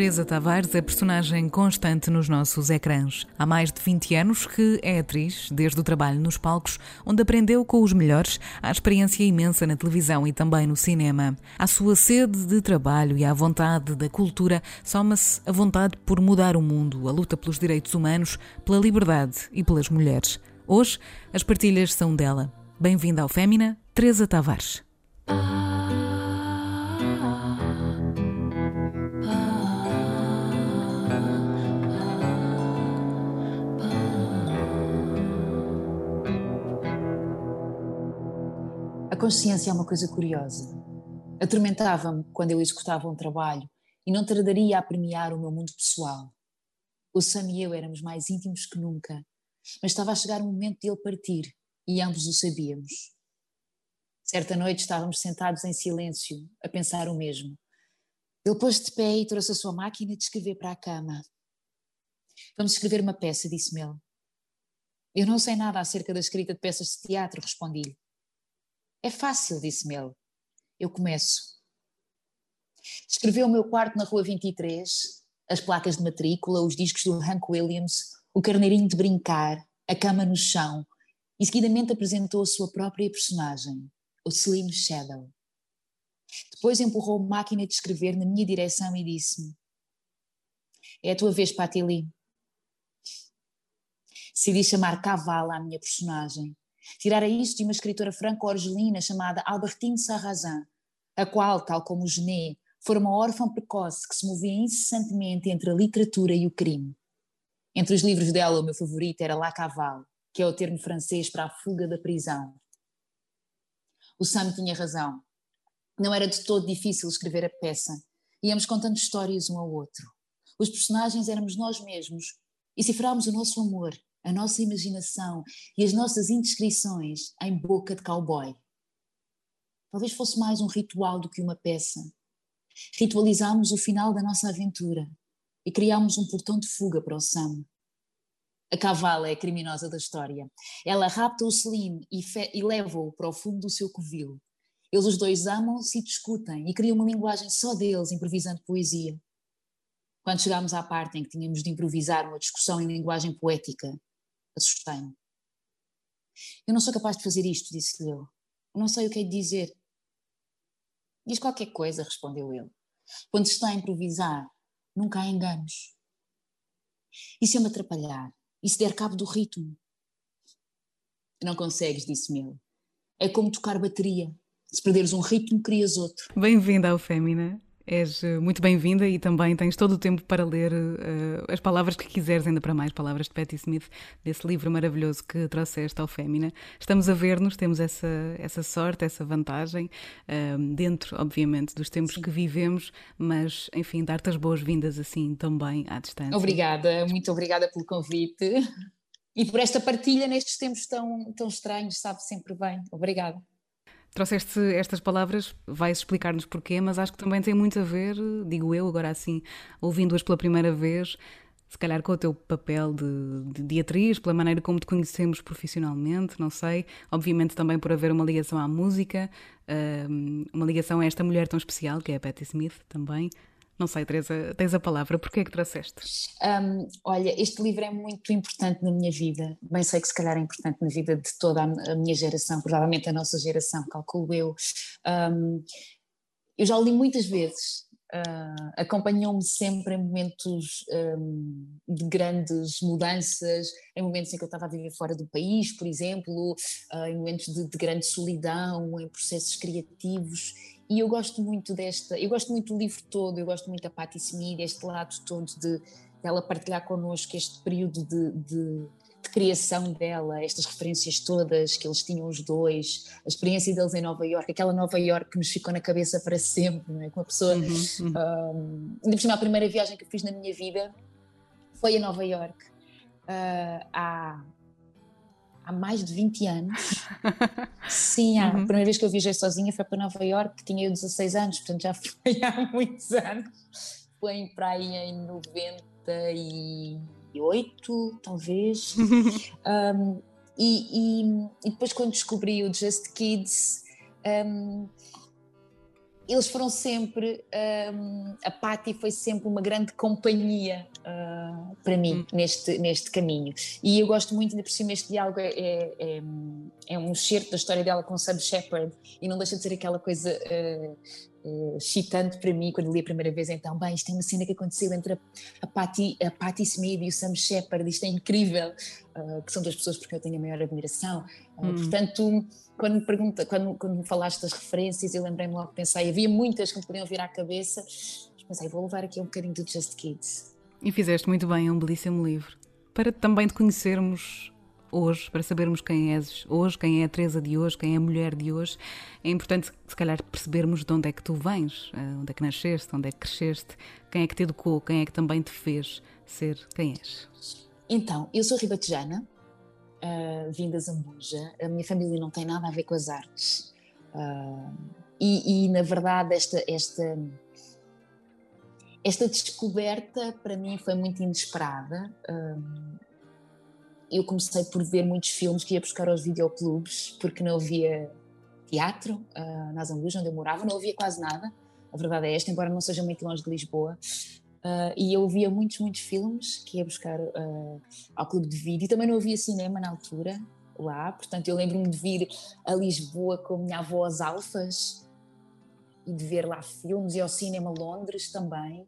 Teresa Tavares é personagem constante nos nossos ecrãs. Há mais de 20 anos que é atriz, desde o trabalho nos palcos, onde aprendeu com os melhores a experiência imensa na televisão e também no cinema. À sua sede de trabalho e à vontade da cultura soma-se a vontade por mudar o mundo, a luta pelos direitos humanos, pela liberdade e pelas mulheres. Hoje, as partilhas são dela. Bem-vinda ao Fémina, Teresa Tavares. Consciência é uma coisa curiosa. Atormentava-me quando eu executava um trabalho e não tardaria a premiar o meu mundo pessoal. O Sam e eu éramos mais íntimos que nunca, mas estava a chegar o momento de ele partir e ambos o sabíamos. Certa noite estávamos sentados em silêncio, a pensar o mesmo. Ele pôs-se de pé e trouxe a sua máquina de escrever para a cama. Vamos escrever uma peça, disse-me ele. Eu não sei nada acerca da escrita de peças de teatro, respondi-lhe. É fácil, disse-me ele. Eu começo. Escreveu o meu quarto na Rua 23, as placas de matrícula, os discos do Hank Williams, o carneirinho de brincar, a cama no chão, e seguidamente apresentou a sua própria personagem, o Slim Shadow. Depois empurrou a máquina de escrever na minha direção e disse-me: É a tua vez, Patili. Decidi chamar Cavalo à minha personagem. Tirara isto de uma escritora franco-argelina chamada Albertine Sarrazin, a qual, tal como Genet, fora uma órfã precoce que se movia incessantemente entre a literatura e o crime. Entre os livros dela, o meu favorito era La Cavale, que é o termo francês para a fuga da prisão. O Sam tinha razão. Não era de todo difícil escrever a peça. Íamos contando histórias um ao outro. Os personagens éramos nós mesmos e cifrámos o nosso amor, a nossa imaginação e as nossas indiscrições em boca de cowboy. Talvez fosse mais um ritual do que uma peça. Ritualizámos o final da nossa aventura e criámos um portão de fuga para o Sam. A cavala é a criminosa da história. Ela rapta o Slim e, e leva-o para o fundo do seu covil. Eles os dois amam-se e discutem e criam uma linguagem só deles, improvisando poesia. Quando chegámos à parte em que tínhamos de improvisar uma discussão em linguagem poética, assustei-me. Eu não sou capaz de fazer isto, disse-lhe eu. Não sei o que é de dizer. Diz qualquer coisa, respondeu ele. Quando se está a improvisar, nunca há enganos. E se eu me atrapalhar? E se der cabo do ritmo? Não consegues, disse-me ele. É como tocar bateria. Se perderes um ritmo, crias outro. Bem-vinda ao Fémina. És eh, muito bem-vinda e também tens todo o tempo para ler uh, as palavras que quiseres, ainda para mais palavras de Patti Smith, desse livro maravilhoso que trouxeste ao Fémina. Estamos a ver-nos, temos essa, essa sorte, essa vantagem, uh, dentro, obviamente, dos tempos Sim. que vivemos, mas, enfim, dar-te as boas-vindas assim também à distância. Obrigada, muito obrigada pelo convite e por esta partilha nestes tempos tão, tão estranhos, sabe sempre bem. Obrigada. Trouxeste estas palavras, vais explicar-nos porquê, mas acho que também tem muito a ver, digo eu, agora assim, ouvindo-as pela primeira vez, se calhar com o teu papel de, de, de, atriz, pela maneira como te conhecemos profissionalmente, não sei. Obviamente também por haver uma ligação à música, uma ligação a esta mulher tão especial, que é a Patti Smith também. Não sei, Teresa, tens a palavra, porquê é que trouxeste? Um, olha, este livro é muito importante na minha vida, bem sei que se calhar é importante na vida de toda a minha geração, provavelmente a nossa geração, calculo eu. Um, eu já o li muitas vezes, uh, acompanhou-me sempre em momentos um, de grandes mudanças, em momentos em que eu estava a viver fora do país, por exemplo, uh, em momentos de, de grande solidão, em processos criativos, e eu gosto muito desta, eu gosto muito do livro todo, eu gosto muito da Patti Smith, este lado todo de, de ela partilhar connosco este período de, de, de, criação dela, estas referências todas que eles tinham os dois, a experiência deles em Nova York, aquela Nova York que nos ficou na cabeça para sempre, não é? Com a pessoa. Uhum, uhum. Um, ainda por cima, a primeira viagem que eu fiz na minha vida foi a Nova York. Uh, há, há mais de 20 anos. Sim, a uhum. primeira vez que eu viajei sozinha foi para Nova York, tinha eu 16 anos, portanto já foi há muitos anos. Foi em praia em 98, talvez. um, e, e, e, depois quando descobri o Just Kids, um, eles foram sempre, um, a Patti foi sempre uma grande companhia uh, para mim hum. neste, neste caminho. E eu gosto muito, ainda por cima, este diálogo é, é, é, é um excerto da história dela com Sam Shepard e não deixa de ser aquela coisa uh, uh, excitante para mim quando li a primeira vez. Então, bem, isto é uma cena que aconteceu entre a, a, Patti, a Patti Smith e o Sam Shepard, isto é incrível, uh, que são duas pessoas porque eu tenho a maior admiração. Uh, hum. Portanto, quando me, pergunta, quando, quando me falaste das referências, eu lembrei-me logo, pensei, havia muitas que me podiam vir à cabeça, mas pensei, vou levar aqui um bocadinho do Just Kids. E fizeste muito bem, é um belíssimo livro. Para também te conhecermos hoje, para sabermos quem és hoje, quem é a Teresa de hoje, quem é a mulher de hoje, é importante, se calhar, percebermos de onde é que tu vens, eh, onde é que nasceste, onde é que cresceste, quem é que te educou, quem é que também te fez ser quem és. Então, eu sou ribatejana, uh, vim da Zambuja, a minha família não tem nada a ver com as artes. Uh, e, e, na verdade, esta, esta, esta descoberta para mim foi muito inesperada. Uh, eu comecei por ver muitos filmes que ia buscar aos videoclubes, porque não havia teatro uh, na Zambuja, onde eu morava, não havia quase nada. A verdade é esta, embora não seja muito longe de Lisboa. Uh, e eu via muitos, muitos filmes que ia buscar uh, ao clube de vídeo. Também não havia cinema na altura lá, portanto eu lembro-me de vir a Lisboa com a minha avó às Alfas e de ver lá filmes e ao cinema Londres também.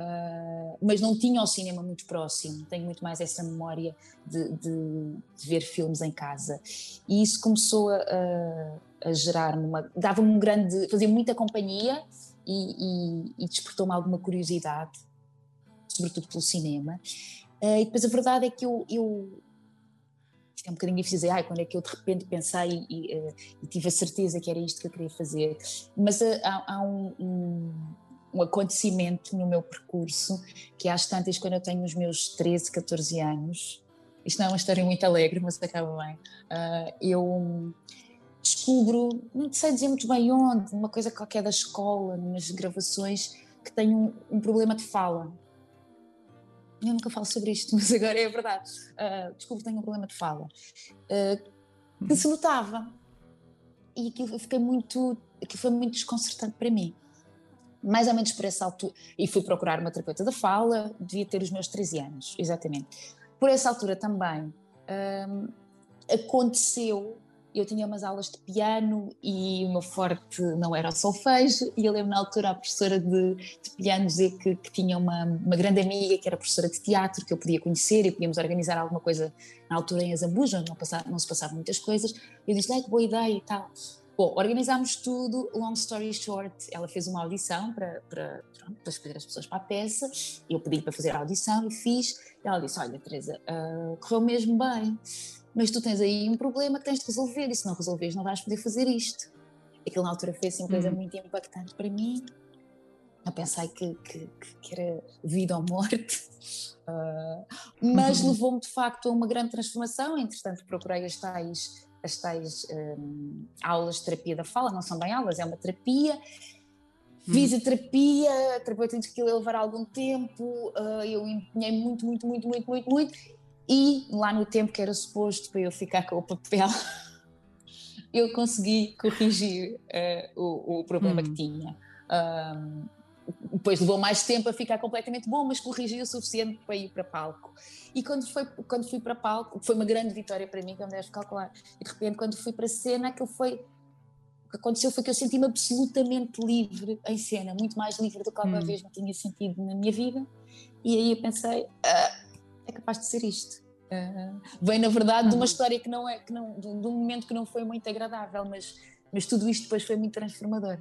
Uh, mas não tinha o cinema muito próximo, tenho muito mais essa memória de, de, de ver filmes em casa. E isso começou a, a gerar-me uma. dava-me um grande. fazia muita companhia e, e, e despertou-me alguma curiosidade, sobretudo pelo cinema. Uh, e depois a verdade é que eu, eu é um bocadinho difícil dizer, ai, quando é que eu de repente pensei e, uh, e, tive a certeza que era isto que eu queria fazer. Mas há, há um, um, um, acontecimento no meu percurso que às tantas, quando eu tenho os meus 13, 14 anos, isto não é uma história muito alegre, mas acaba bem, uh, eu descubro, não sei dizer muito bem onde, uma coisa qualquer da escola, nas gravações, que tenho um, um problema de fala. Eu nunca falo sobre isto, mas agora é verdade. Uh, descubro que tenho um problema de fala. Uh, que se notava. E aquilo fiquei muito, aquilo foi muito desconcertante para mim. Mais ou menos por essa altura. E fui procurar uma terapeuta da fala, devia ter os meus 13 anos, exatamente. Por essa altura também um, ah, aconteceu eu tinha umas aulas de piano e meu forte não era o solfejo e eu lembro na altura a professora de, de piano dizer que, que tinha uma, uma, grande amiga que era professora de teatro que eu podia conhecer e podíamos organizar alguma coisa na altura em Azambuja, não, não se passavam muitas coisas eu disse, que boa ideia e tal Bom, organizámos tudo, long story short, ela fez uma audição para, para, pronto, para escolher as pessoas para a peça, eu pedi para fazer a audição e fiz, e ela disse, olha Teresa, uh, correu mesmo bem, mas tu tens aí um problema que tens de resolver e se não resolveres não vais poder fazer isto. Aquilo na altura fez assim, uma coisa uhum. muito impactante para mim. Eu pensei que, que, que era vida ou morte, uh, mas uhum. levou-me de facto a uma grande transformação. Entretanto, procurei as tais, as tais um, aulas de terapia da fala, não são bem aulas, é uma terapia. Fiz a terapia, a terapeuta disse que ia levar algum tempo, uh, eu empenhei muito, muito, muito, muito, muito, muito, e lá no tempo que era suposto para eu ficar com o papel, eu consegui corrigir uh, o, o, problema hum. que tinha. Um, depois levou mais tempo a ficar completamente bom, mas corrigi o suficiente para ir para palco. E quando, foi, quando fui para palco, foi uma grande vitória para mim, como deves calcular. E de repente, quando fui para a cena, aquilo foi. O que aconteceu foi que eu senti-me absolutamente livre em cena, muito mais livre do que alguma hum. vez me tinha sentido na minha vida. E aí eu pensei. Ah, é capaz de ser isto. Uh, vem na verdade de uma uhum. história que não é, que não, de um momento que não foi muito agradável, mas, mas tudo isto depois foi muito transformador.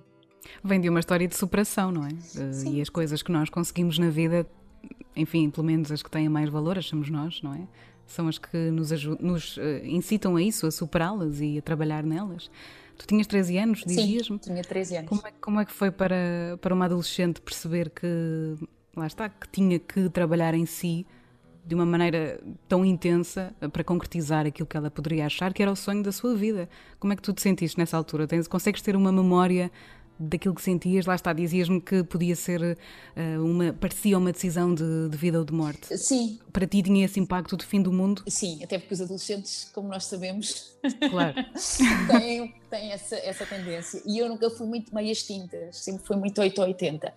Vem de uma história de superação, não é? Uh, e as coisas que nós conseguimos na vida, enfim, pelo menos as que têm mais valor, achamos nós, não é? São as que nos, nos uh, incitam a isso, a superá-las e a trabalhar nelas. Tu tinhas 13 anos, dizias-me? Sim, tinha 13 anos. Como é, como é que foi para, para uma adolescente perceber que, lá está, que tinha que trabalhar em si de uma maneira tão intensa para concretizar aquilo que ela poderia achar que era o sonho da sua vida. Como é que tu te sentiste nessa altura? Tens, consegues ter uma memória daquilo que sentias, lá está, dizias-me que podia ser uh, uma, parecia uma decisão de, de, vida ou de morte. Sim. Para ti tinha esse impacto de fim do mundo? Sim, até porque os adolescentes, como nós sabemos, claro. têm, têm essa, essa tendência. E eu nunca fui muito meias tintas, sempre fui muito 8 ou 80. Uh,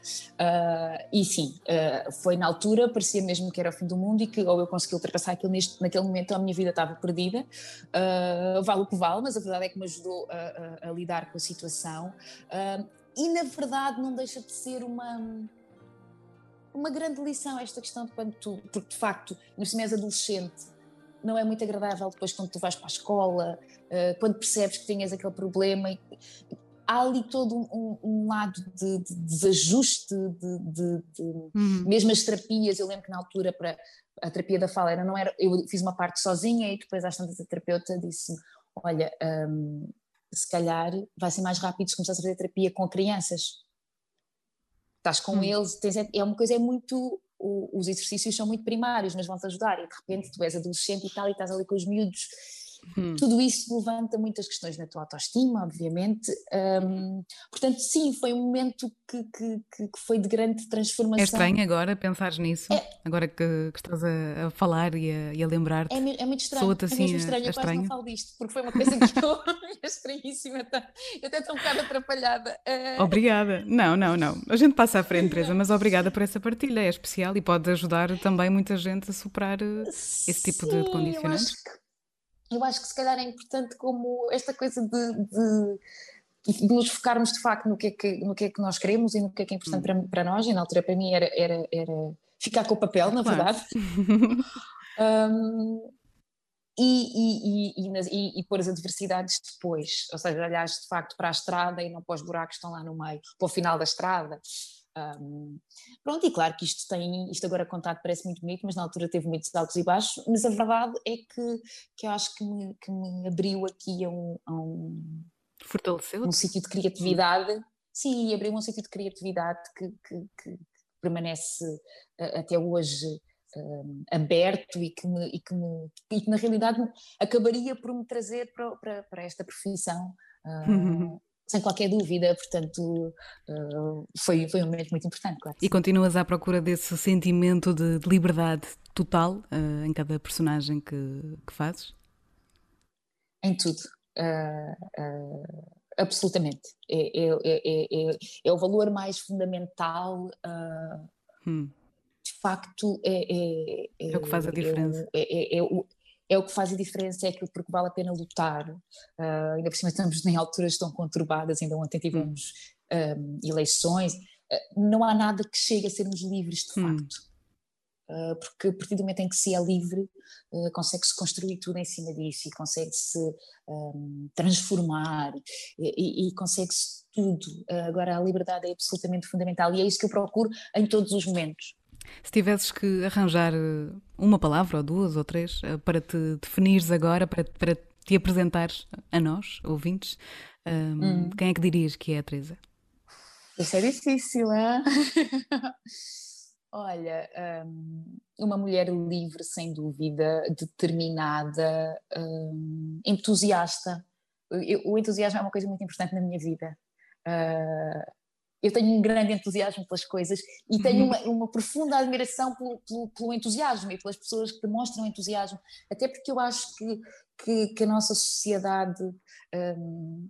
e sim, uh, foi na altura, parecia mesmo que era o fim do mundo e que ou eu consegui ultrapassar aquilo neste, naquele momento, a minha vida estava perdida. Uh, vale o que vale, mas a verdade é que me ajudou a, a, a lidar com a situação. Uh, e na verdade não deixa de ser uma uma grande lição esta questão de quando tu, porque de facto, no cima és adolescente, não é muito agradável depois quando tu vais para a escola, uh, quando percebes que tinhas aquele problema. Há ali todo um, um lado de, de, desajuste, de, de uhum. mesmo as terapias. Eu lembro que na altura, para a terapia da fala, era, não era, eu fiz uma parte sozinha e depois às tantas a terapeuta disse-me: Olha, um, se calhar vai ser mais rápido se começar a fazer terapia com crianças. Estás com hum. eles, tens, é uma coisa, é muito. os exercícios são muito primários, mas vão-te ajudar. E de repente tu és adolescente e tal, e estás ali com os miúdos Hum. Tudo isso levanta muitas questões na tua autoestima, obviamente. Um, portanto, sim, foi um momento que, que, que, foi de grande transformação. É estranho agora pensares nisso, é, agora que, que, estás a, a falar e a, a lembrar-te. É, é, muito estranho. Soa-te assim, é mesmo estranho, eu quase não falo disto, porque foi uma coisa que eu é estranhíssima. Tá? Eu até estou um bocado atrapalhada. Uh... Obrigada. Não, não, não. A gente passa à frente, Teresa, mas obrigada por essa partilha, é especial e pode ajudar também muita gente a superar eh, esse tipo sim, de condicionantes. Eu acho que se calhar é importante como esta coisa de, de, de nos focarmos de facto no que, é que, no que é que nós queremos e no que é que é importante hum. para, para nós, e na altura para mim era, era, era ficar com o papel, na claro. verdade. um, e, e, e, e, pôr as adversidades depois, ou seja, olhares de facto para a estrada e não para os buracos que estão lá no meio, para o final da estrada. Um, pronto, e claro que isto tem, isto agora contado parece muito bonito, mas na altura teve muitos altos e baixos, mas a verdade é que, que eu acho que me, que me abriu aqui a um, a um, Fortaleceu? um sítio de criatividade, sim, abriu um sítio de criatividade que, que, que permanece uh, até hoje uh, aberto e que, me, e, que me, e que na realidade acabaria por me trazer para, para, para esta profissão. Uh, sem qualquer dúvida, portanto uh, foi, foi um momento muito importante, claro. E continuas à procura desse sentimento de, de liberdade total uh, em cada personagem que, que fazes? Em tudo. Uh, absolutamente. É, é, é, é, é, o valor mais fundamental. Hum. De facto, é, é, o que faz a diferença. é, é, é o que faz a diferença, é aquilo porque vale a pena lutar. Uh, ainda por cima estamos em alturas tão conturbadas, ainda ontem tivemos um, eleições. Uh, não há nada que chegue a sermos livres de hum. facto. Uh, porque a partir do momento em que se é livre, consegue-se construir tudo em cima disso e consegue-se um, transformar e, e consegue-se tudo. agora, a liberdade é absolutamente fundamental e é isso que eu procuro em todos os momentos. Se tivesses que arranjar eh, uma palavra, ou duas, ou três, eh, para te definires agora, para, para te apresentares a nós, ouvintes, um, ehm, hum. quem é que dirias que é a Teresa? Isso é difícil, é? Olha, um, uma mulher livre, sem dúvida, determinada, um, entusiasta. Eu, o entusiasmo é uma coisa muito importante na minha vida. Uh, eu tenho um grande entusiasmo pelas coisas e tenho uhum. uma, uma profunda admiração pelo, pelo, pelo, entusiasmo e pelas pessoas que demonstram entusiasmo, até porque eu acho que, que, que a nossa sociedade um,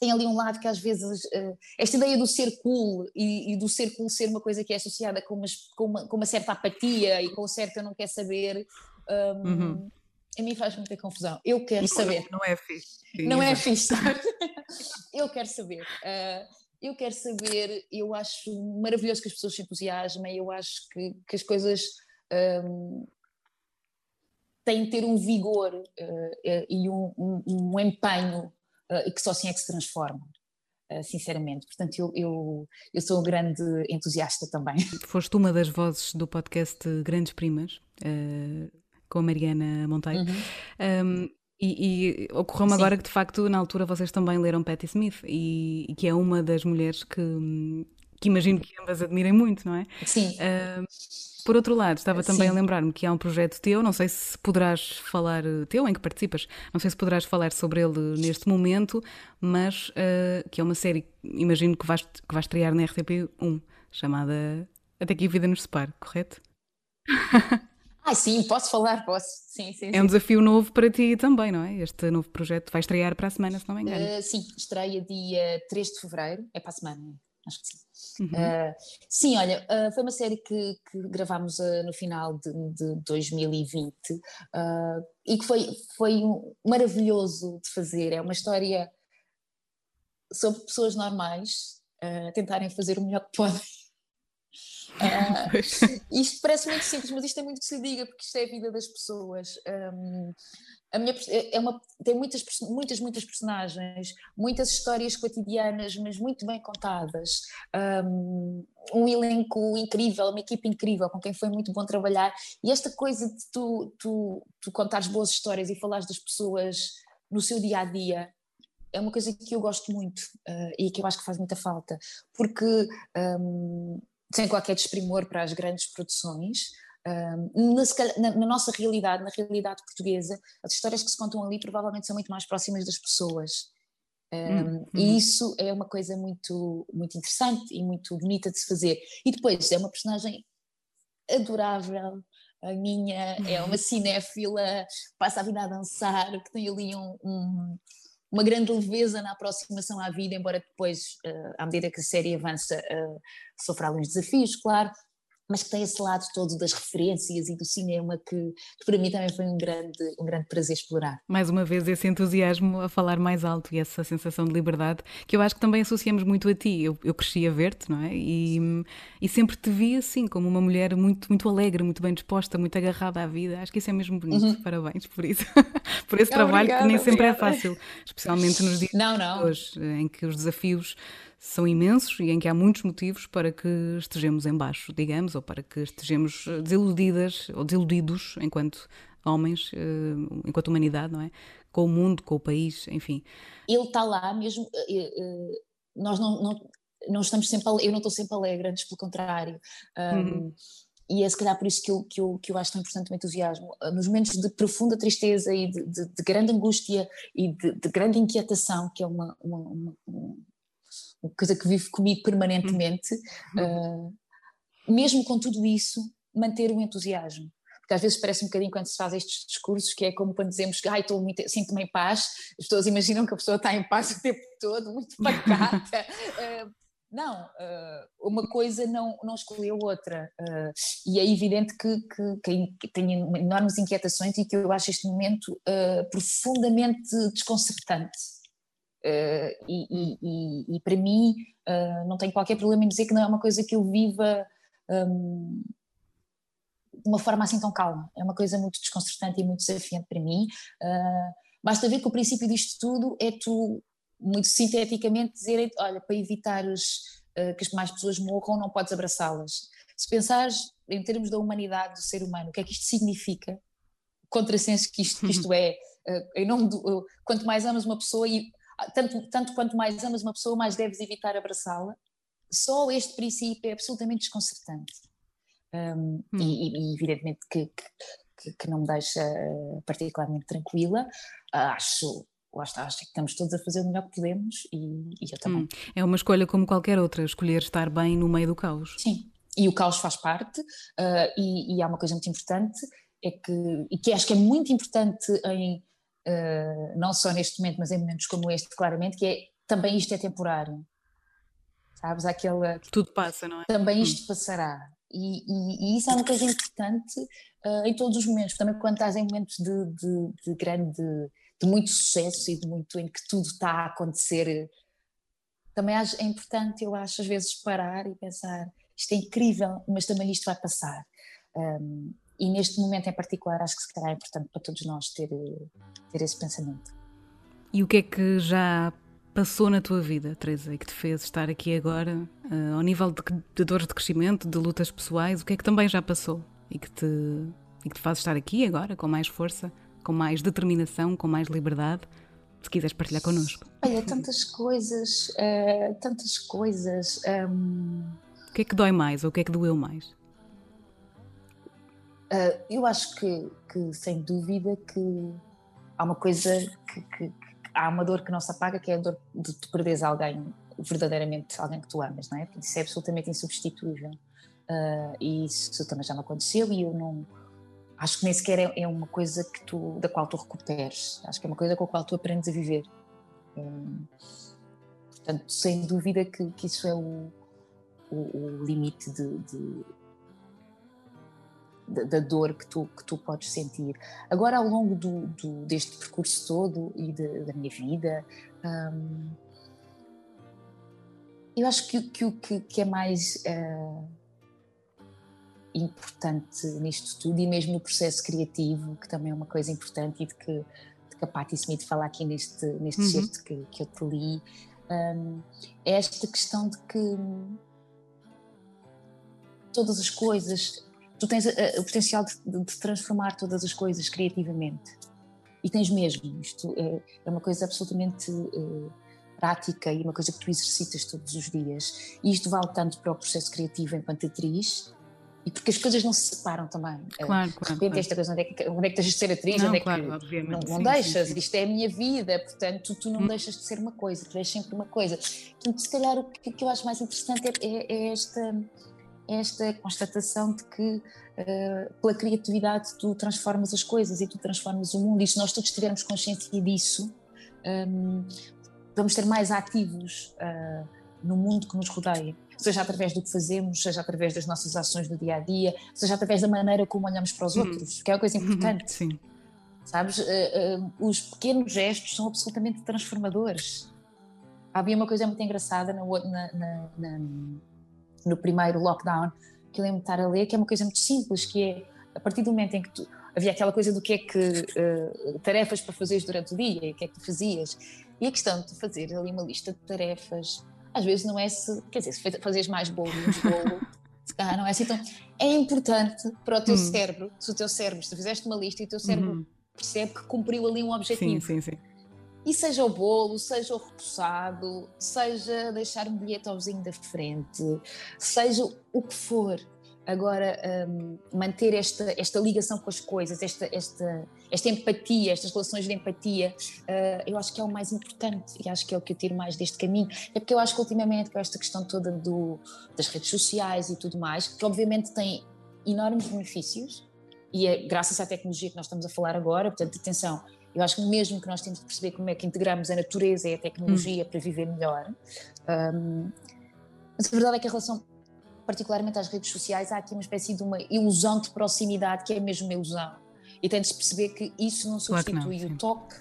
tem ali um lado que às vezes uh, esta ideia do ser cool e, e, do ser cool ser uma coisa que é associada com uma, com uma, com uma certa apatia e com o certo eu não quero saber. Um, uhum. A mim faz muita confusão. Eu quero saber. Não é fixe. Não é fixe, Eu quero saber. Uh, eu quero saber, eu acho maravilhoso que as pessoas se entusiasmem, eu acho que, que as coisas um, têm de ter um vigor uh, e um, um, um empenho uh, que só assim é que se transformam. Uh, sinceramente, portanto, eu, eu, eu sou um grande entusiasta também. Foste uma das vozes do podcast Grandes Primas, com a Mariana Monteiro. Uhum. Um, e, e ocorreu-me agora que de facto na altura vocês também leram Patti Smith e, e, que é uma das mulheres que, que imagino que ambas admirem muito, não é? Sim. Uh, Por outro lado, estava também Sim. a lembrar-me que há um projeto teu, não sei se poderás falar, teu em que participas, não sei se poderás falar sobre ele neste momento, mas uh, que é uma série, imagino que vais, que vais estrear na RTP1, chamada Até que a Vida nos Separe, correto? Ah, sim, posso falar, posso. Sim, sim, é um desafio novo para ti também, não é? Este novo projeto vai estrear para a semana, se não me engano. Uh, sim, estreia dia 3 de fevereiro, é para a semana, acho que sim. Uhum. Uh, sim, olha, uh, foi uma série que, que gravámos no final de, de 2020 e que foi, foi um, maravilhoso de fazer. É uma história sobre pessoas normais tentarem fazer o melhor que podem Uh, isto parece muito simples, mas isto é muito que se diga, porque isto é a vida das pessoas. Um, a minha, é, é uma, tem muitas, muitas, muitas personagens, muitas histórias cotidianas, mas muito bem contadas. Um, um elenco incrível, uma equipe incrível, com quem foi muito bom trabalhar. E esta coisa de tu, tu, tu contares boas histórias e falares das pessoas no seu dia a dia, é uma coisa que eu gosto muito uh, e que eu acho que faz muita falta, porque um, sem qualquer desprimor para as grandes produções. Um, na, na, nossa realidade, na realidade portuguesa, as histórias que se contam ali provavelmente são muito mais próximas das pessoas. Um, hum, E uhum. isso é uma coisa muito, muito interessante e muito bonita de se fazer. E depois é uma personagem adorável, a minha é uma cinéfila, passa a vida a dançar, que tem ali um, um, uma grande leveza na aproximação à vida, embora depois, uh, à medida que a série avança, uh, sofra alguns desafios, claro, mas que tem esse lado todo das referências e do cinema que, que, para mim também foi um grande, um grande prazer explorar. Mais uma vez, esse entusiasmo a falar mais alto e essa sensação de liberdade que eu acho que também associamos muito a ti. Eu, eu cresci a ver-te, não é? E, e sempre te vi assim, como uma mulher muito, muito alegre, muito bem disposta, muito agarrada à vida. Acho que isso é mesmo bonito. Uhum. Parabéns por isso, por esse trabalho obrigada, que nem sempre é fácil, especialmente nos dias não, não. de hoje, em que os desafios são imensos e em que há muitos motivos para que estejamos em baixo, digamos, ou para que estejamos eh, desiludidas ou desiludidos enquanto homens, eh, enquanto humanidade, não é? Com o mundo, com o país, enfim. Ele está lá mesmo, eh, nós não, não, não estamos sempre, eu não estou sempre alegre, antes pelo contrário. Uhum. e é se calhar por isso que eu, que eu, que eu acho tão importante o entusiasmo. Nos momentos de profunda tristeza e de, de, de grande angústia e de, de, grande inquietação, que é uma, uma, uma coisa que vive comigo permanentemente, uh, mesmo com tudo isso, manter o entusiasmo. Porque às vezes parece um bocadinho quando se faz estes discursos, que é como quando dizemos que sinto-me em paz, as pessoas imaginam que a pessoa está em paz o tempo todo, muito pacata. uh, não, uh, uma coisa não, não escolheu outra. E é evidente que, que, que, tenho enormes inquietações e que eu acho este momento profundamente desconcertante. Uh, e, e, e, para mim uh, não tenho qualquer problema em dizer que não é uma coisa que eu viva um, de uma forma assim tão calma. É uma coisa muito desconcertante e muito desafiante para mim. Uh, basta ver que o princípio disto tudo é tu, muito sinteticamente, dizer: olha, para evitar que as mais pessoas morram, não podes abraçá-las. Se pensares em termos da humanidade, do ser humano, o que é que isto significa? O contrassenso que isto, que isto é, nome do, quanto mais amas uma pessoa e tanto, tanto quanto mais amas uma pessoa, mais deves evitar abraçá-la. Só este princípio é absolutamente desconcertante. Um, hum. e, e, evidentemente que, que, que, não me deixa uh, particularmente tranquila. Uh, acho, acho, acho que estamos todos a fazer o melhor que podemos e, e eu também. Hum. É uma escolha como qualquer outra, escolher estar bem no meio do caos. Sim, e o caos faz parte, uh, e, e há uma coisa muito importante, é que, e que acho que é muito importante em não só neste momento, mas em momentos como este, claramente, que é também isto é temporário. Sabes? Aquela. Tudo passa, não é? Também isto hum. passará. E, e, e, isso é uma coisa importante uh, em todos os momentos, também quando estás em momentos de, de, de grande, de muito sucesso e de muito em que tudo está a acontecer, também é importante, eu acho, às vezes parar e pensar isto é incrível, mas também isto vai passar. Um, e neste momento em particular acho que se calhar é importante para todos nós ter, ter esse pensamento. E o que é que já passou na tua vida, Teresa, e que te fez estar aqui agora, uh, ao nível de, de, dores de crescimento, de lutas pessoais, o que é que também já passou e que, te, e que te faz estar aqui agora, com mais força, com mais determinação, com mais liberdade? Se quiseres partilhar connosco. Olha, tantas coisas, uh, tantas coisas. Um... O que é que dói mais ou o que é que doeu mais? Uh, eu acho que, que, sem dúvida, que há uma coisa que, que, há uma dor que não se apaga, que é a dor de perderes alguém, verdadeiramente alguém que tu amas, não é? Isso é absolutamente insubstituível. Uh, e isso também já me aconteceu e eu não acho que nem sequer é, é, uma coisa que tu, da qual tu recuperes. Acho que é uma coisa com a qual tu aprendes a viver. Portanto, sem dúvida que, que isso é o, o, o limite de, de da, dor que tu, que tu podes sentir. Agora, ao longo do, do deste percurso todo e de, da minha vida, hum, eu acho que, que o que, que, é mais uh, importante nisto tudo, e mesmo no processo criativo, que também é uma coisa importante e de que, de que a Patti Smith fala aqui neste, neste uhum. certo que, que eu te li, um, é esta questão de que todas as coisas tu tens a, a, o potencial de, de, transformar todas as coisas criativamente. E tens mesmo. Isto é, é uma coisa absolutamente prática e uma coisa que tu exercitas todos os dias. E isto vale tanto para o processo criativo enquanto atriz, e porque as coisas não se separam também. Eh, claro, claro. De repente, claro. esta coisa, onde é que, onde é que tens de ser atriz? Não, onde é claro, que, obviamente. Não, não sim, deixas, sim, sim. isto é a minha vida, portanto, tu não hum. deixas de ser uma coisa, tu és sempre uma coisa. Portanto, se calhar o que, que eu acho mais interessante é, é, é esta esta constatação de que uh, pela criatividade tu transformas as coisas e tu transformas o mundo e se nós todos tivermos consciência disso um, ehm, vamos ser mais ativos uh, no mundo que nos rodeia seja através do que fazemos, seja através das nossas ações do dia a dia, seja através da maneira como olhamos para os uhum. outros, que é uma coisa importante. Sim. Sabes? Uh, uh, os pequenos gestos são absolutamente transformadores. Havia uma coisa muito engraçada na, na, na, no primeiro lockdown, que eu lembro de estar a ler, que é uma coisa muito simples, que é a partir do momento em que tu, havia aquela coisa do que é que uh, tarefas para fazeres durante o dia, e o que é que tu fazias, e a questão de fazer ali uma lista de tarefas, às vezes não é se, quer dizer, se fazes mais bolo, menos bolo, ah, não é assim, então é importante para o teu hum. cérebro, se o teu cérebro, se fizeste uma lista e o teu cérebro uhum. percebe que cumpriu ali um objetivo. Sim, sim, sim. E seja o bolo, seja o repousado, seja deixar um bilhete ao vizinho da frente, seja o que for. Agora, um, manter esta, esta ligação com as coisas, esta, esta, esta empatia, estas relações de empatia, uh, eu acho que é o mais importante e acho que é o que eu tiro mais deste caminho. É porque eu acho que, ultimamente, com esta questão toda do, das redes sociais e tudo mais, que obviamente tem enormes benefícios, e é graças à tecnologia que nós estamos a falar agora, portanto, atenção, eu acho que mesmo que nós temos de perceber como é que integramos a natureza e a tecnologia hum. para viver melhor. Um, mas a verdade é que a relação, particularmente às redes sociais, há aqui uma espécie de uma ilusão de proximidade que é mesmo uma ilusão. E tem de se perceber que isso não substitui claro não, o toque,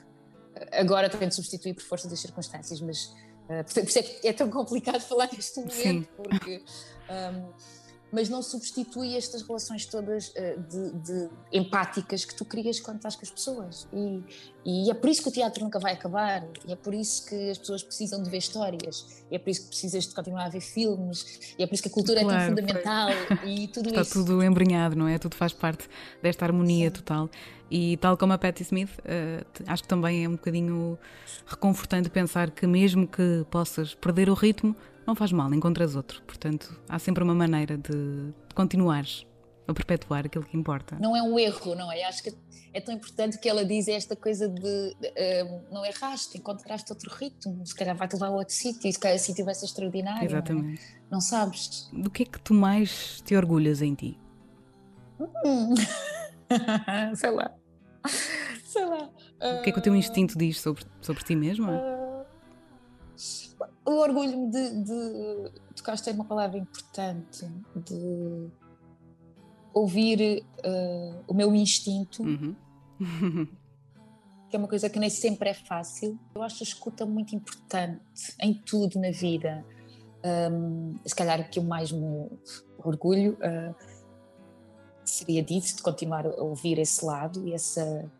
agora tem de substituir por força das circunstâncias, mas uh, por isso é que é tão complicado falar neste momento, sim. porque. Um, mas não substitui estas relações todas uh, de, de, empáticas que tu crias quando estás com as pessoas. E, e, é por isso que o teatro nunca vai acabar, e é por isso que as pessoas precisam de ver histórias, e é por isso que precisas de continuar a ver filmes, e é por isso que a cultura claro, é tão fundamental e tudo Está isso. Está tudo embrenhado, não é? Tudo faz parte desta harmonia Sim. total. E tal como a Patti Smith, uh, acho que também é um bocadinho reconfortante pensar que mesmo que possas perder o ritmo, não faz mal, encontras outro. Portanto, há sempre uma maneira de, de continuares a perpetuar aquilo que importa. Não é um erro, não é? Acho que é tão importante que ela diz esta coisa de uh, não erraste, encontraste outro ritmo, se calhar vai-te levar a outro sítio, se calhar esse sítio vai ser extraordinário. Exatamente. Não, não, sabes? Do que é que tu mais te orgulhas em ti? Hum. Sei lá. Sei lá. O que é que o teu instinto diz sobre, sobre ti mesma? Uh eu orgulho-me de, de tocaste uma palavra importante, de ouvir uh, o meu instinto, uhum. que é uma coisa que nem sempre é fácil. Eu acho a escuta muito importante em tudo na vida. Um, se calhar o que eu mais me orgulho uh, seria disso, de continuar a ouvir esse lado e essa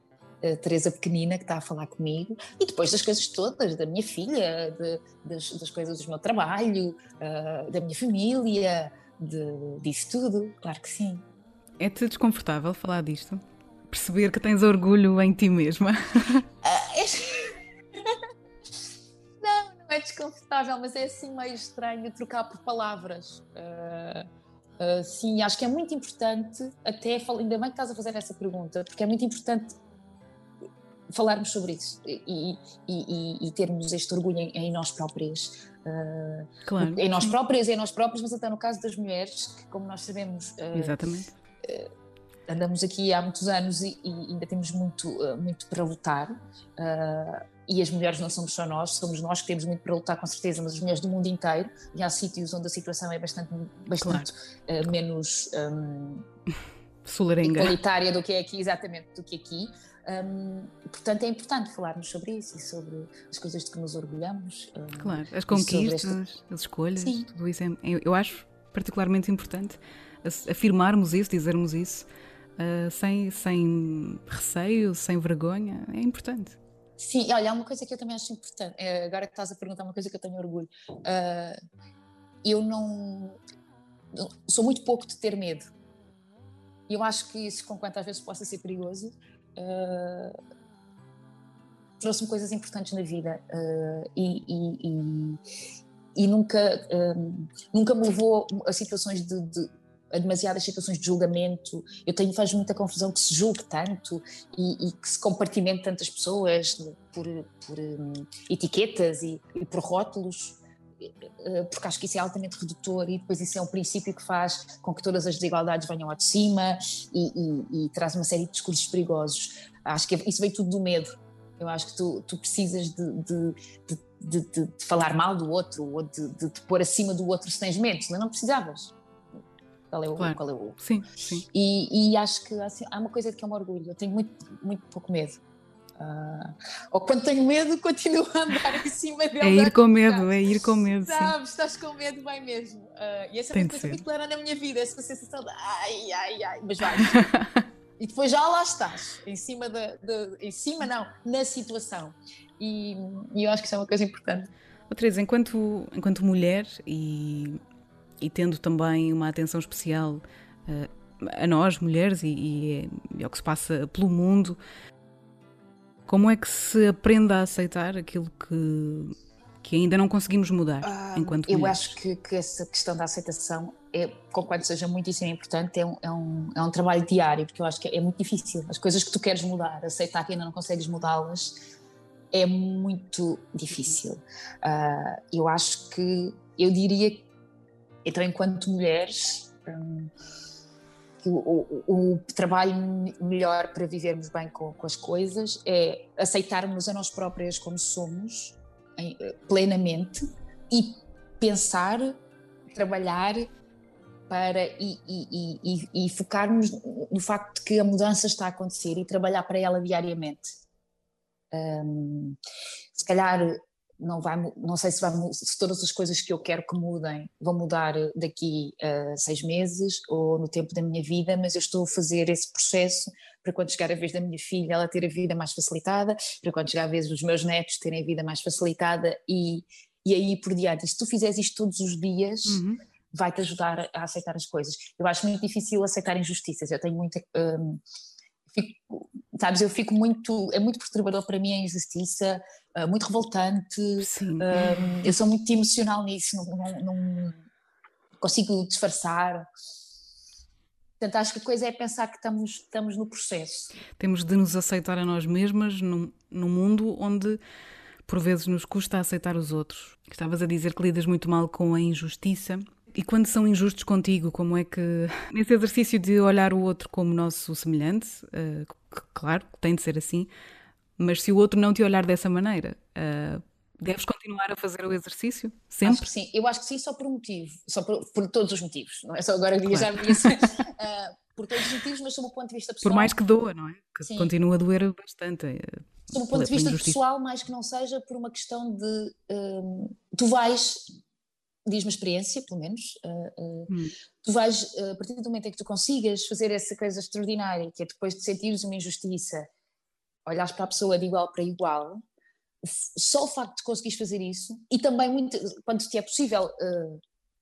a Teresa pequenina que está a falar comigo e depois das coisas todas, da minha filha, de, das, das, coisas do meu trabalho, uh, da minha família, de, disso tudo, claro que sim. É-te desconfortável falar disto? Perceber que tens orgulho em ti mesma? Uh, é... não, não é desconfortável, mas é assim meio estranho trocar por palavras. Uh, Uh, sim, acho que é muito importante, até ainda bem que estás a fazer essa pergunta, porque é muito importante falarmos sobre isso e, e, e, e termos este orgulho em, em nós próprias. Uh, claro. Em nós próprias, em nós próprios, mas até no caso das mulheres, que como nós sabemos. Uh, Exatamente. andamos aqui há muitos anos e, ainda temos muito, muito para lutar e as mulheres não somos só nós, somos nós que temos muito para lutar com certeza, mas as mulheres do mundo inteiro, e há sítios onde a situação é bastante, bastante claro. uh, menos um, igualitária do que é aqui, exatamente, do que aqui. Um, portanto, é importante falarmos sobre isso e sobre as coisas de que nos orgulhamos. Um, claro, as conquistas, esta... as escolhas, Sim. tudo isso é, eu acho particularmente importante afirmarmos isso, dizermos isso, uh, sem, sem receio, sem vergonha, é importante. Sim, olha, há uma coisa que eu também acho importante, é, agora que estás a perguntar uma coisa que eu tenho orgulho. Uh, eu não. Sou muito pouco de ter medo. Eu acho que isso, com quantas vezes possa ser perigoso, uh, trouxe-me coisas importantes na vida. Uh, e, e, e, e, nunca, nunca me levou a situações de, de a demasiadas situações de julgamento. Eu tenho faz muita confusão que se julgue tanto e, e que se compartimente tantas pessoas por, por um, etiquetas e, e, por rótulos, porque acho que isso é altamente redutor e depois isso é um princípio que faz com que todas as desigualdades venham ao de cima e, e traz uma série de discursos perigosos. Acho que isso veio tudo do medo. Eu acho que tu, tu precisas de, de, de, de, falar mal do outro ou de, te pôr acima do outro se tens medo, senão não precisavas qual é o, claro. qual é o sim, sim. E, e acho que assim, há uma coisa de que eu me orgulho, eu tenho muito, muito pouco medo. Uh, ou quando tenho medo, continuo a andar em cima dele. É ir com medo, é ir com medo. Sabes, estás com medo, vai mesmo. Uh, e essa é uma coisa muito clara na minha vida, essa sensação de ai, ai, ai, mas vai. e depois já lá estás, em cima da. Em cima, não, na situação. E, e, eu acho que isso é uma coisa importante. Oh, Teresa, enquanto, enquanto mulher e e tendo também uma atenção especial uh, a nós, mulheres, e, e, e ao que se passa pelo mundo, como é que se aprende a aceitar aquilo que, que ainda não conseguimos mudar ah, enquanto Eu mulheres? acho que, que, essa questão da aceitação, é, conquanto seja muitíssimo importante, é um, é, um, é um trabalho diário, porque eu acho que é, muito difícil. As coisas que tu queres mudar, aceitar que ainda não consegues mudá-las, é muito difícil. Uh, eu acho que, eu diria que então, enquanto mulheres, um, o, o, o, trabalho melhor para vivermos bem com, com, as coisas é aceitarmos a nós próprias como somos, em, plenamente, e pensar, trabalhar para e, e, e, e, focarmos no facto de que a mudança está a acontecer e trabalhar para ela diariamente. Um, se calhar não vai, não sei se, vai, se todas as coisas que eu quero que mudem vão mudar daqui a seis meses ou no tempo da minha vida, mas eu estou a fazer esse processo para quando chegar a vez da minha filha ela ter a vida mais facilitada, para quando chegar a vez dos meus netos terem a vida mais facilitada e, e aí por diante. E se tu fizeres isto todos os dias, uhum. vai-te ajudar a aceitar as coisas. Eu acho muito difícil aceitar injustiças, eu tenho muita. Um, fico, sabes, eu fico muito, é muito perturbador para mim a injustiça, uh, muito revoltante, uh, eu sou muito emocional nisso, não, não, não, consigo disfarçar. Portanto, acho que a coisa é pensar que estamos, estamos no processo. Temos de nos aceitar a nós mesmas num, num mundo onde por vezes nos custa aceitar os outros. Estavas a dizer que lidas muito mal com a injustiça. E quando são injustos contigo, como é que, nesse exercício de olhar o outro como nosso semelhante, uh, claro, tem de ser assim, mas se o outro não te olhar dessa maneira, uh, deves continuar a fazer o exercício? Sempre? Acho que sim, eu acho que sim, só por um motivo, só por, por todos os motivos, não é só agora claro. já disse, uh, por todos os motivos, mas sob o ponto de vista pessoal. Por mais que doa, não é? Que sim. continua a doer bastante. Sob o ponto de vista pessoal, mais que não seja por uma questão de tu vais diz uma experiência, pelo menos, uh, uh, hum. tu vais, uh, a partir do momento em que tu consigas fazer essa coisa extraordinária, que é depois de sentires uma injustiça, olhares para a pessoa de igual para igual, só o facto de conseguires fazer isso, e também muito, quando te é possível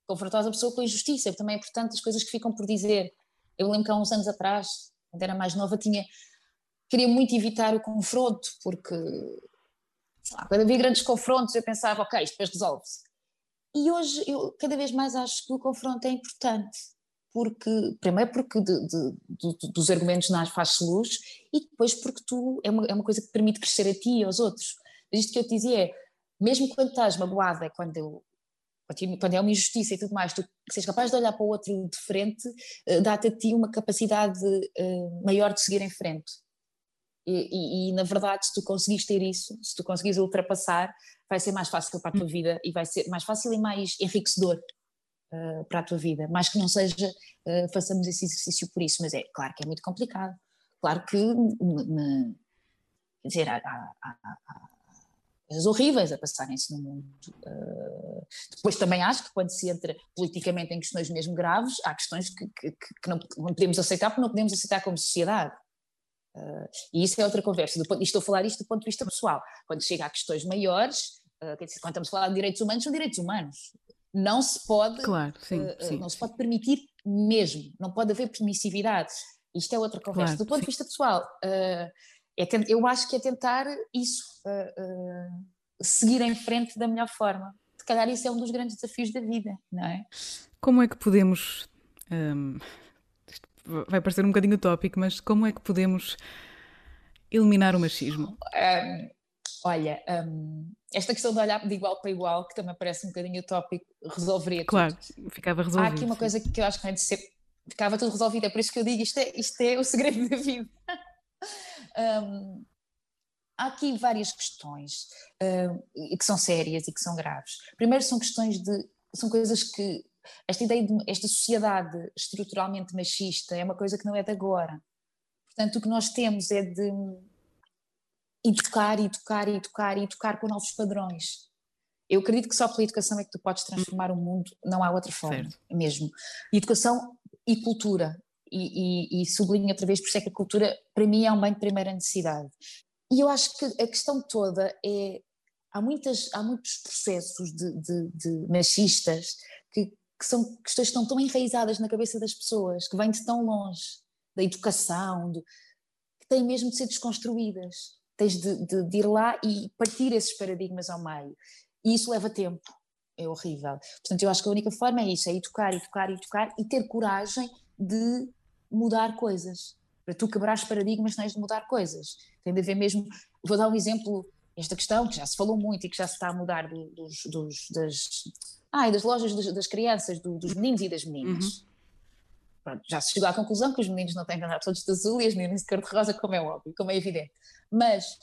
confrontar a pessoa com a injustiça, também é importante as coisas que ficam por dizer. Eu lembro que há uns anos atrás, quando era mais nova, tinha, queria muito evitar o confronto, porque lá, quando havia grandes confrontos eu pensava, ok, isto depois resolve-se e hoje eu cada vez mais acho que o confronto é importante, porque, primeiro porque de, de, de, dos argumentos nas faz luz e depois porque tu é uma, é uma coisa que permite crescer a ti e aos outros. Isto que eu te dizia é, mesmo quando estás magoada, quando eu quando é uma injustiça e tudo mais, tu seres capaz de olhar para o outro de frente, uh, dá-te a ti uma capacidade uh, maior de seguir em frente. E, e, e, na verdade, se tu conseguires ter isso, se tu conseguires ultrapassar, vai ser mais fácil para a tua vida e vai ser mais fácil e mais enriquecedor uh, para a tua vida. Mais que não seja, façamos esse exercício por isso, mas é claro que é muito complicado. Claro que, me, me, quer dizer, há, há, há coisas horríveis a passarem-se no mundo. Uh, depois também acho que quando se entra politicamente em questões mesmo graves, há questões que, que, que não, não, podemos aceitar porque não podemos aceitar como sociedade. Uh, e isso é outra conversa. Do ponto, estou a falar isto do ponto de vista pessoal. Quando chega a questões maiores, uh, quando estamos a falar de direitos humanos, são direitos humanos. Não se pode, claro, sim, sim. não se pode permitir mesmo. Não pode haver permissividade. Isto é outra conversa. Claro, do ponto sim. de vista pessoal, é, eu acho que é tentar isso, seguir em frente da melhor forma. Se calhar isso é um dos grandes desafios da vida, não é? Como é que podemos. Um, vai parecer um bocadinho utópico, mas como é que podemos eliminar o machismo? Um, olha, um, esta questão de olhar de igual para igual, que também parece um bocadinho utópico, resolveria claro, tudo. Claro, ficava resolvido. Há aqui uma coisa que eu acho que antes de ser, ficava tudo resolvido, é por isso que eu digo isto é, isto é o segredo da vida. Um, há aqui várias questões uh, que são sérias e que são graves. Primeiro são questões de são coisas que esta ideia de esta sociedade estruturalmente machista é uma coisa que não é de agora. Portanto, o que nós temos é de educar, educar, educar e educar com novos padrões. Eu acredito que só pela educação é que tu podes transformar o mundo, não há outra forma certo. mesmo. Educação e cultura e, e, e sublinho outra vez, por isso é que a cultura, para mim, é um bem de primeira necessidade. E eu acho que a questão toda é. Há, muitas, há muitos processos de, de, de machistas que, que, são questões que estão tão enraizadas na cabeça das pessoas, que vêm de tão longe, da educação, de, que têm mesmo de ser desconstruídas. Tens de, de, de ir lá e partir esses paradigmas ao meio. E isso leva tempo, é horrível. Portanto, eu acho que a única forma é isso: é educar, educar, educar e ter coragem de mudar coisas. Para tu quebrares paradigmas, tens de mudar coisas. Tem de haver mesmo. Vou dar um exemplo, esta questão que já se falou muito e que já se está a mudar do, dos, dos, das, ah, das lojas dos, das crianças, do, dos meninos e das meninas. Uhum. Pronto, já se chegou à conclusão que os meninos não têm que andar todos de azul e as meninas de cor-de-rosa, como é óbvio, como é evidente. Mas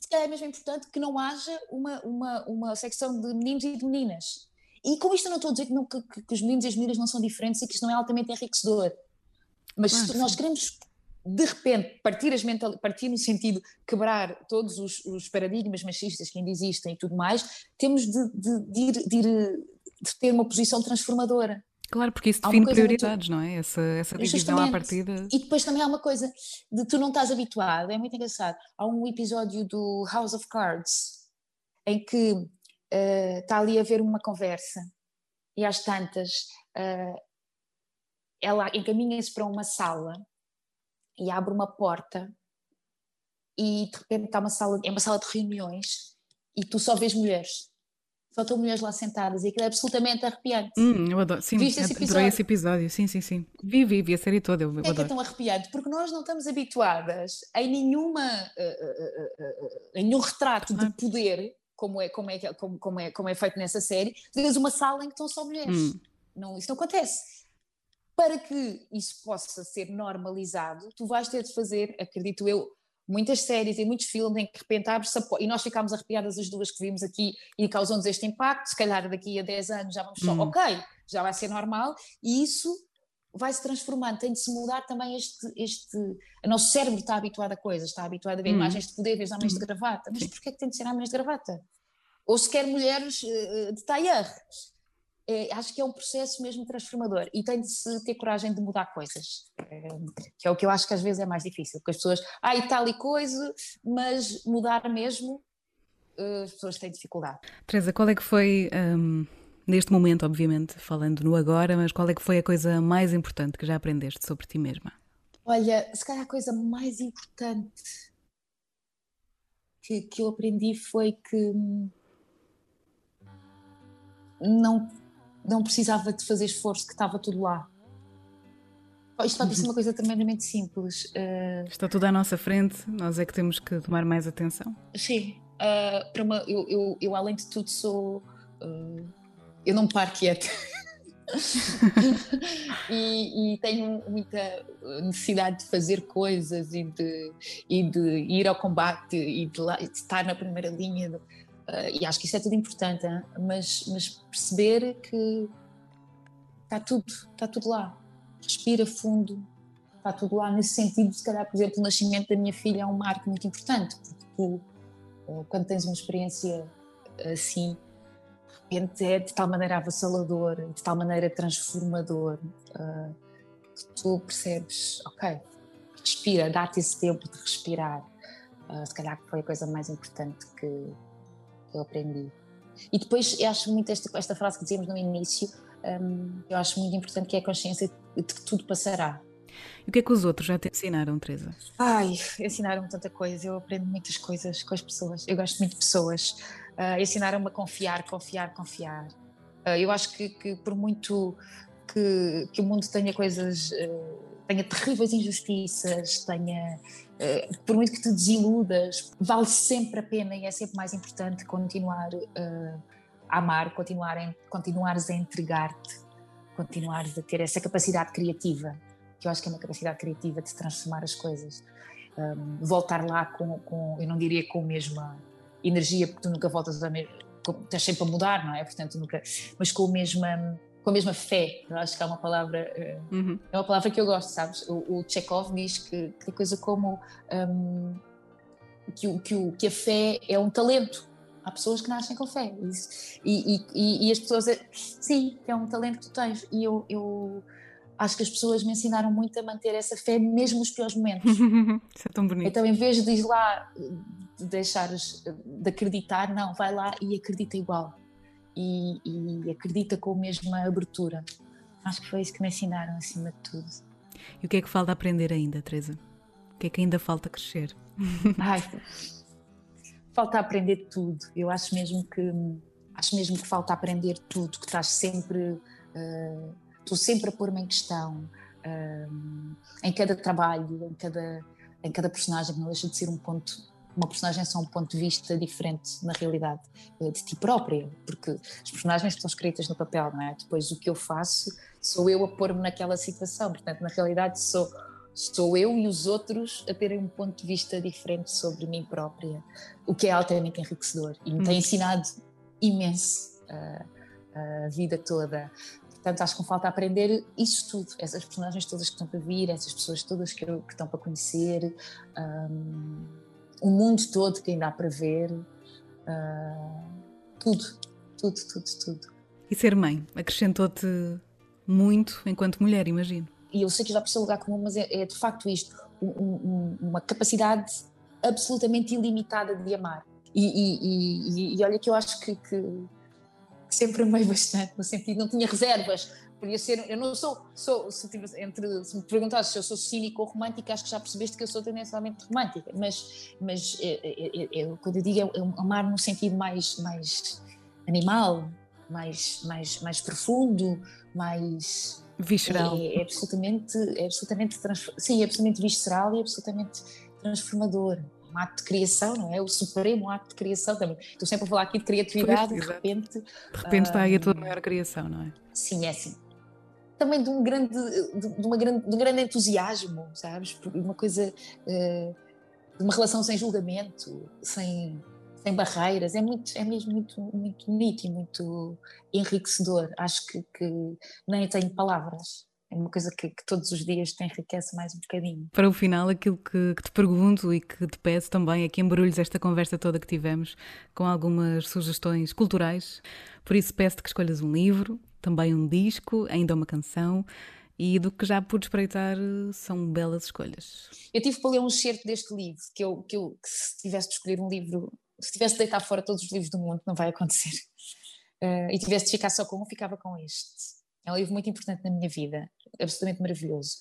se calhar é mesmo importante que não haja uma, uma, uma secção de meninos e de meninas. E com isto eu não estou a dizer que, não, que, que, os meninos e as meninas não são diferentes e que isto não é altamente enriquecedor. Mas claro, se nós queremos de repente partir, as mental, partir no sentido quebrar todos os, os, paradigmas machistas que ainda existem e tudo mais, temos de, de, de, ir, de, ir, de ter uma posição transformadora. Claro, porque isso define prioridades, não é? Essa, essa divisão à partida. E depois também há uma coisa de tu não estás habituado, é muito engraçado. Há um episódio do House of Cards em que uh, está ali a haver uma conversa e às tantas uh, ela encaminha-se para uma sala e abre uma porta e de repente está uma sala, é uma sala de reuniões e tu só vês mulheres. Só estão mulheres lá sentadas e aquilo é absolutamente arrepiante. Hum, eu adoro, sim, Viste esse episódio? esse episódio, sim, sim, sim. Vi, vi, vi a série toda, eu, eu é adoro. que é tão arrepiante? Porque nós não estamos habituadas em nenhuma, uh, uh, uh, em nenhum retrato claro. de poder, como é, como, é, como, como, é, como é feito nessa série, vês uma sala em que estão só mulheres. Hum. Não, isso não acontece para que isso possa ser normalizado, tu vais ter de fazer, acredito eu, muitas séries e muitos filmes em que de repente e nós ficámos arrepiadas as duas que vimos aqui e causou-nos este impacto, se calhar daqui a 10 anos já vamos só, uhum. ok, já vai ser normal, e isso vai se transformando, tem de se mudar também este, este, o nosso cérebro está habituado a coisas, está habituado a ver uhum. imagens de poder, ver homens uhum. de gravata, mas porquê é que tem de ser homens de gravata? Ou sequer mulheres uh, de tailleur, é, acho que é um processo mesmo transformador e tem de se ter coragem de mudar coisas, é, que é o que eu acho que às vezes é mais difícil, porque as pessoas, ah, e tal e coisa, mas mudar mesmo, eh, as pessoas têm dificuldade. Teresa, qual é que foi, um, neste momento, obviamente, falando no agora, mas qual é que foi a coisa mais importante que já aprendeste sobre ti mesma? Olha, se calhar a coisa mais importante que, que eu aprendi foi que hum, não não precisava de fazer esforço, que estava tudo lá. Isto pode ser uma coisa tremendamente simples. Uh, Está tudo à nossa frente, nós é que temos que tomar mais atenção. Sim, uh, para uma, eu, eu, eu, além de tudo sou. Uh, eu não paro quieta. e, e, tenho muita necessidade de fazer coisas e de, e de ir ao combate e de, lá, de estar na primeira linha. De, e acho que isso é tudo importante, hein? mas, mas perceber que está tudo, está tudo lá respira fundo, está tudo lá nesse sentido. Se calhar, por exemplo, o nascimento da minha filha é um marco muito importante, porque tu, eh, quando tens uma experiência assim, de repente é de tal maneira avassalador, de tal maneira transformador, uh, que tu percebes, ok, respira, dá-te esse tempo de respirar. Se calhar foi a coisa mais importante que, que eu aprendi. E depois eu acho muito esta, esta frase que dizíamos no início, um, eu acho muito importante que é a consciência de que tudo passará. E o que é que os outros já te ensinaram, Teresa? Ai, ensinaram-me tanta coisa, eu aprendo muitas coisas com as pessoas, eu gosto muito de pessoas. Uh, ensinaram-me a confiar, confiar, confiar. Uh, eu acho que, que por muito que, que, o mundo tenha coisas, uh, tenha terríveis injustiças, tenha, por muito que te desiludas, vale sempre a pena e é sempre mais importante continuar a amar, continuar em, continuares a entregar-te, continuares a ter essa capacidade criativa, que eu acho que é uma capacidade criativa de transformar as coisas. Um, voltar lá com, com, eu não diria com a mesma energia, porque tu nunca voltas a mesma, estás sempre a mudar, não é? Portanto, nunca, mas com a mesma com a mesma fé, eu acho que é uma palavra uh, uhum. é uma palavra que eu gosto, sabes? O, o Chekhov diz que, que coisa como um, que, que, que a fé é um talento Há pessoas que nascem com fé. E, e, e, as pessoas. Sim, é um talento que tu tens. E eu, eu acho que as pessoas me ensinaram muito a manter essa fé, mesmo nos piores momentos. Isso é tão bonito. Então, em vez de ir lá, de deixares de acreditar, não, vai lá e acredita igual. E, e acredita com a mesma abertura. Acho que foi isso que me ensinaram, acima de tudo. E o que é que falta aprender ainda, Teresa? O que é que ainda falta crescer? Ai, falta aprender tudo. Eu acho mesmo que acho mesmo que falta aprender tudo, que estás sempre uh, estou sempre a pôr-me em questão uh, em cada trabalho, em cada em cada personagem, não deixa de ser um ponto uma personagem é só um ponto de vista diferente na realidade eh, de ti própria, porque as personagens estão escritas no papel, não é? Depois o que eu faço sou eu a pôr-me naquela situação, portanto, na realidade sou sou eu e os outros a terem um ponto de vista diferente sobre mim própria, o que é altamente enriquecedor e me tem ensinado imenso a, a vida toda. Portanto, acho que me falta aprender isso tudo, essas personagens todas que estão para vir, essas pessoas todas que, que estão para conhecer, um, o mundo todo que ainda há para ver, uh, tudo, tudo, tudo, tudo. E ser mãe acrescentou-te muito enquanto mulher, imagino e eu sei que já por lugar comum, mas é, é de facto isto, um, um, uma capacidade absolutamente ilimitada de amar. E, e, e, e olha que eu acho que, que, sempre amei bastante, no sentido, não tinha reservas, podia ser, eu não sou, sou se, entre, se me perguntasse se eu sou cínica ou romântica, acho que já percebeste que eu sou tendencialmente romântica, mas, mas é, é, é, é quando eu digo é, é amar num sentido mais, mais animal, mais, mais, mais profundo, mais visceral. É, é absolutamente, é absolutamente sim, é absolutamente visceral e absolutamente transformador. Um ato de criação, não é? O supremo ato de criação também. Estou sempre a falar aqui de criatividade, pois, de repente. De repente está aí a tua maior criação, não é? Sim, é assim. Também de um grande, de, uma grande, de um grande entusiasmo, sabes? Uma coisa, uh, uma relação sem julgamento, sem sem barreiras, é, muito, é mesmo muito, muito bonito e muito enriquecedor. Acho que, que nem tenho palavras. É uma coisa que, que, todos os dias te enriquece mais um bocadinho. Para o final, aquilo que, que, te pergunto e que te peço também é que embrulhes esta conversa toda que tivemos com algumas sugestões culturais. Por isso, peço-te que escolhas um livro, também um disco, ainda uma canção. E do que já pude espreitar, são belas escolhas. Eu tive para ler um excerto deste livro, que eu, que eu que se tivesse de escolher um livro se tivesse de deitar fora todos os livros do mundo, não vai acontecer. Uh, e tivesse de ficar só com um, ficava com este. É um livro muito importante na minha vida, absolutamente maravilhoso.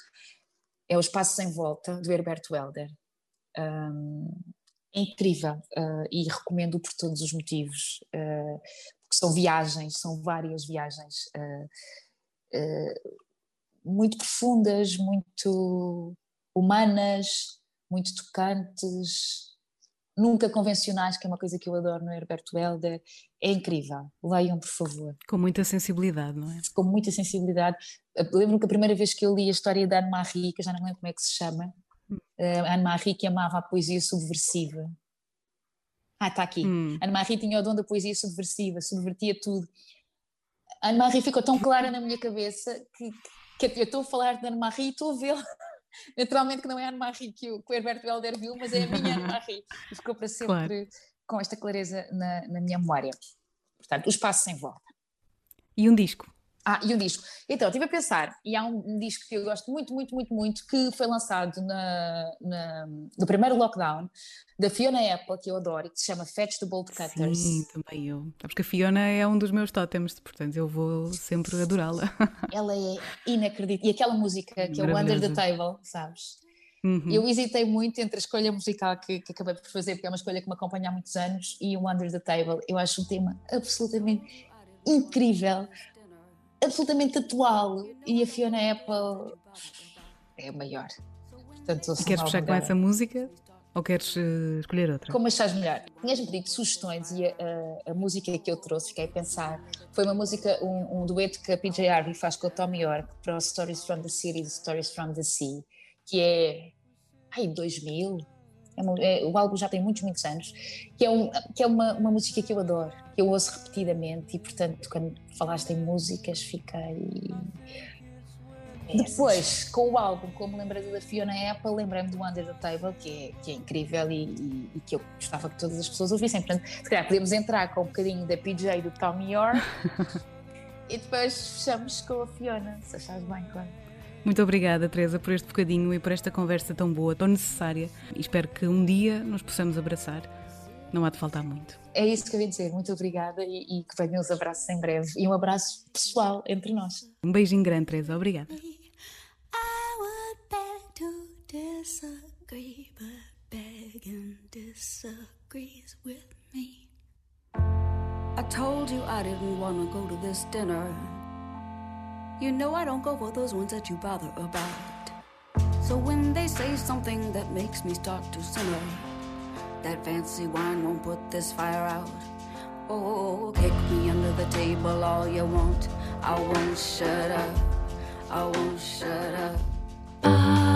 É O Espaço Sem Volta, do Herberto Helder. Um, é incrível uh, e recomendo por todos os motivos. Uh, que são viagens, são várias viagens uh, uh, muito profundas, muito humanas, muito tocantes, nunca convencionais, que é uma coisa que eu adoro no Herberto Helder. É incrível. Leiam, por favor. Com muita sensibilidade, não é? Com muita sensibilidade. Lembro-me que a primeira vez que eu li a história da Anne-Marie, que eu já não lembro como é que se chama, hum. Anne-Marie que amava a poesia subversiva. Ah, está aqui. Hum. Anne-Marie tinha o dom da poesia subversiva, subvertia tudo. Anne-Marie ficou tão clara na minha cabeça que, que eu estou a falar de Anne-Marie e estou a vê-la Naturalmente que não é a Anne-Marie que o, que o Herberto Helder viu, mas é a minha Anne-Marie. E ficou para sempre claro. com esta clareza na, na minha memória. Portanto, o espaço sem volta. E um disco? Ah, e um disco. Então, estive a pensar, e há um, disco que eu gosto muito, muito, muito, muito, que foi lançado na, na, no primeiro lockdown, da Fiona Apple, que eu adoro, e que se chama Fetch the Bolt Cutters. Sim, também eu. Porque a Fiona é um dos meus tótems, portanto eu vou sempre adorá-la. Ela é inacreditável. E aquela música que é o Under the Table, sabes? Uhum. Eu hesitei muito entre a escolha musical que, que, acabei por fazer, porque é uma escolha que me acompanha há muitos anos, e o Under the Table. Eu acho um tema absolutamente incrível, absolutamente atual e a Fiona Apple é a maior. Portanto, queres fechar com essa música? Ou queres uh, escolher outra? Como achas melhor? Tinhas-me pedido sugestões e a, a, a, música que eu trouxe, fiquei a pensar, foi uma música, um, um, dueto que a PJ Harvey faz com o Tommy York para o Stories from the City Stories from the Sea, que é, ai, 2000, é, é, o álbum já tem muitos, muitos anos, que é, um, que é uma, uma música que eu adoro, que eu ouço repetidamente e, portanto, quando falaste em músicas, fiquei. Depois, com o álbum, como lembrei da Fiona Apple, lembrei-me do Under the Table, que é, que é incrível e, e, e, que eu gostava que todas as pessoas ouvissem. Portanto, se calhar podemos entrar com um bocadinho da PJ do Tommy York e depois fechamos com a Fiona, se achares bem, claro. Muito obrigada, Teresa, por este bocadinho e por esta conversa tão boa, tão necessária. E espero que um dia nos possamos abraçar. Não há de faltar muito. É isso que eu ia dizer. Muito obrigada e, e que venham os abraços em breve. E um abraço pessoal entre nós. Um beijinho grande, Teresa. Obrigada. I told you I didn't want to go to this dinner. You know I don't go for those ones that you bother about. So when they say something that makes me start to simmer, that fancy wine won't put this fire out. Oh, kick me under the table all you want. I won't shut up. I won't shut up. Ah.